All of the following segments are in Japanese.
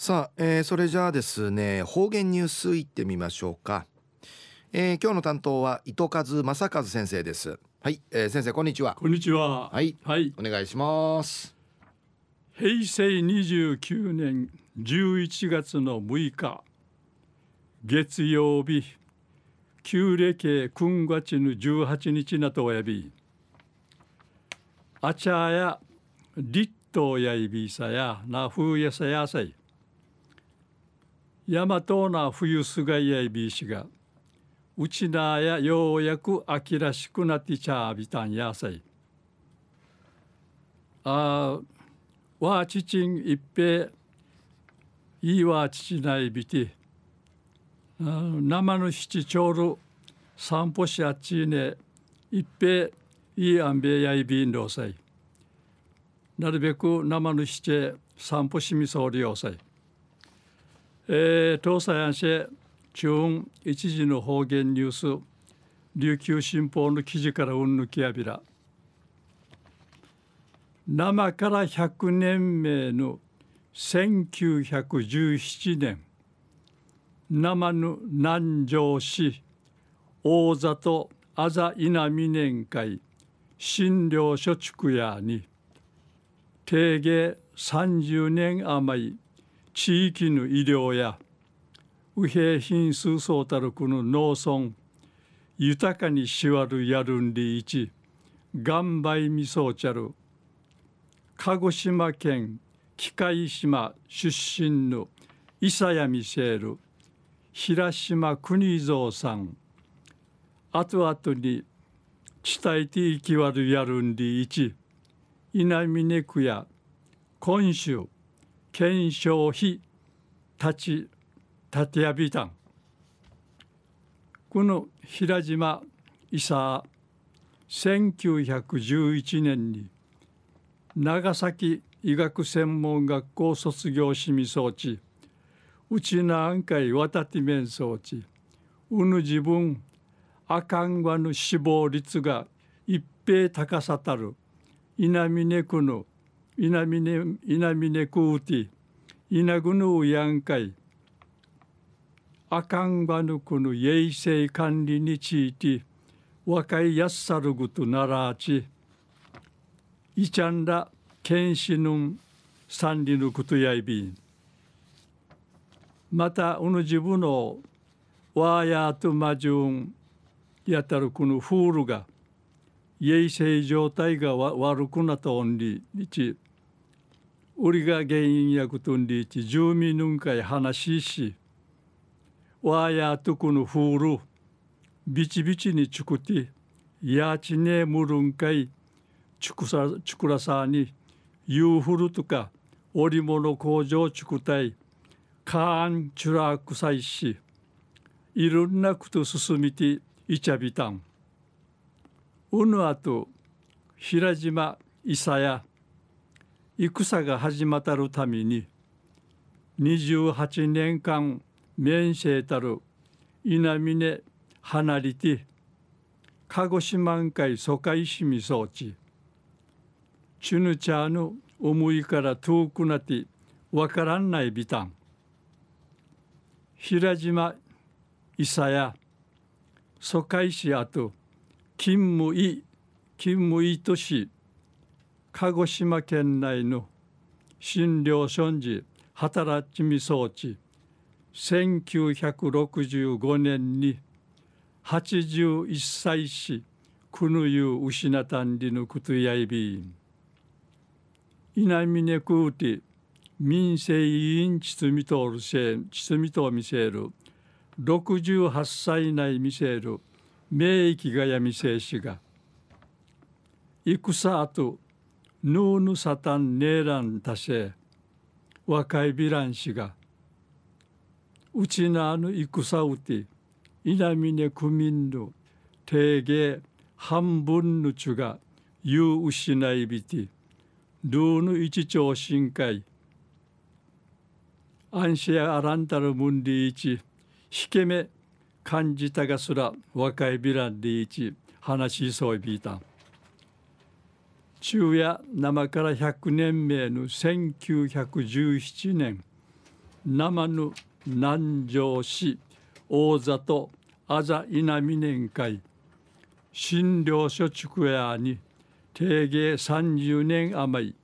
さあ、えー、それじゃあですね方言ニュースいってみましょうか、えー、今日の担当は糸数正和先生です。はい、えー、先生こんにちは。こんにちは。はい、はい、お願いします。平成29年11月の6日月曜日旧暦君月の18日なとおやびあちゃや立冬やいびさやなふやさやさい大和な冬すがいやいびしがうちなやようやく秋らしくなってちゃびたんやさい。あわちちんいっぺいいわちちないびて生の七ちょうる散歩しあっちねいっぺいいあんべやいびんろさい。なるべく生の七散歩しみそうりよさい。えー、東西安市中一時の方言ニュース琉球新報の記事からうんぬきやびら。生から100年目の1917年。生の南城市大里あざ稲美年会。診療所地屋に。定芸30年余り。地域の医療や右平品数そうたるこの農村豊かにしわるやるんりいち岩梅みそうちゃる鹿児島県機械島出身の伊佐谷ミシェル平島国蔵さん後々に伝えていきわるやるんりいち稲峰区や今週検証費立ち立てやびたんこの平島伊佐1911年に長崎医学専門学校卒業しみ装置うちなあんかいわたて面装置うぬ自分あかんわぬ死亡率が一平高さたる稲峰区の稲峰稲峰区うて稲ぐぬうやんかい。あかんばぬくぬ衛生管理について若いやっさるぐとならち。いちゃんら検視ぬん三里のことやいびん。またうぬ自分のわやとまじゅんやたるこのフールが衛生状態が悪くなったおんりにち。ウリが原因やくとんりち住民ぬんか話しし、わやとくのふうる、びちびちにちくて、やちねむるんかい、ちくさ、ちくらさに、ゆうふるとか、織物工場ちくたい、かんちゅらくさいし、いろんなことすすみていちゃびたん。うぬあと、ひらじまいさや、戦が始まったるために28年間面せたる稲峰離れて鹿児島海疎開しみ装置チュヌチャーの思いから遠くなってわからんないビタン平島伊佐や疎開しあと勤務医勤務医都市鹿児島県内の診療所時働きみ装置1965年に81歳しくぬゆう失たんりぬくとやいびん。稲峰くうて民生委員ちつみとおるせちつみとみせる。68歳内見せる。名域がやみせいしが。戦あとヌーヌサタンネーランタシェ若いビラン氏がうちなぬ戦うて稲峰区民の定芸半分のちが言う失いびてルーヌ一丁深海アンシェアランタルムンディイチ引け目感じたがすら若いビランディイチ話しそういびいた。昼夜生から100年目の1917年生ぬ南城市大里あざ稲美年会診療所畜屋に定芸30年余り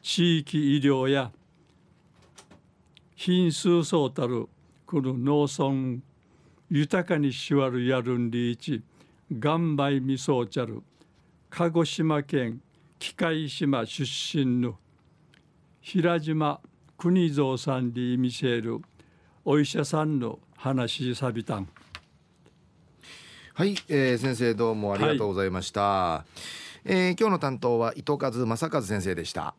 地域医療や品数そうたるこの農村豊かにしわるやるんりいち岩梅味噌ちゃる鹿児島県機械島出身の平島国蔵さんに見せるお医者さんの話さびたん。はい、えー、先生どうもありがとうございました、はい、えー、今日の担当は糸数正和先生でした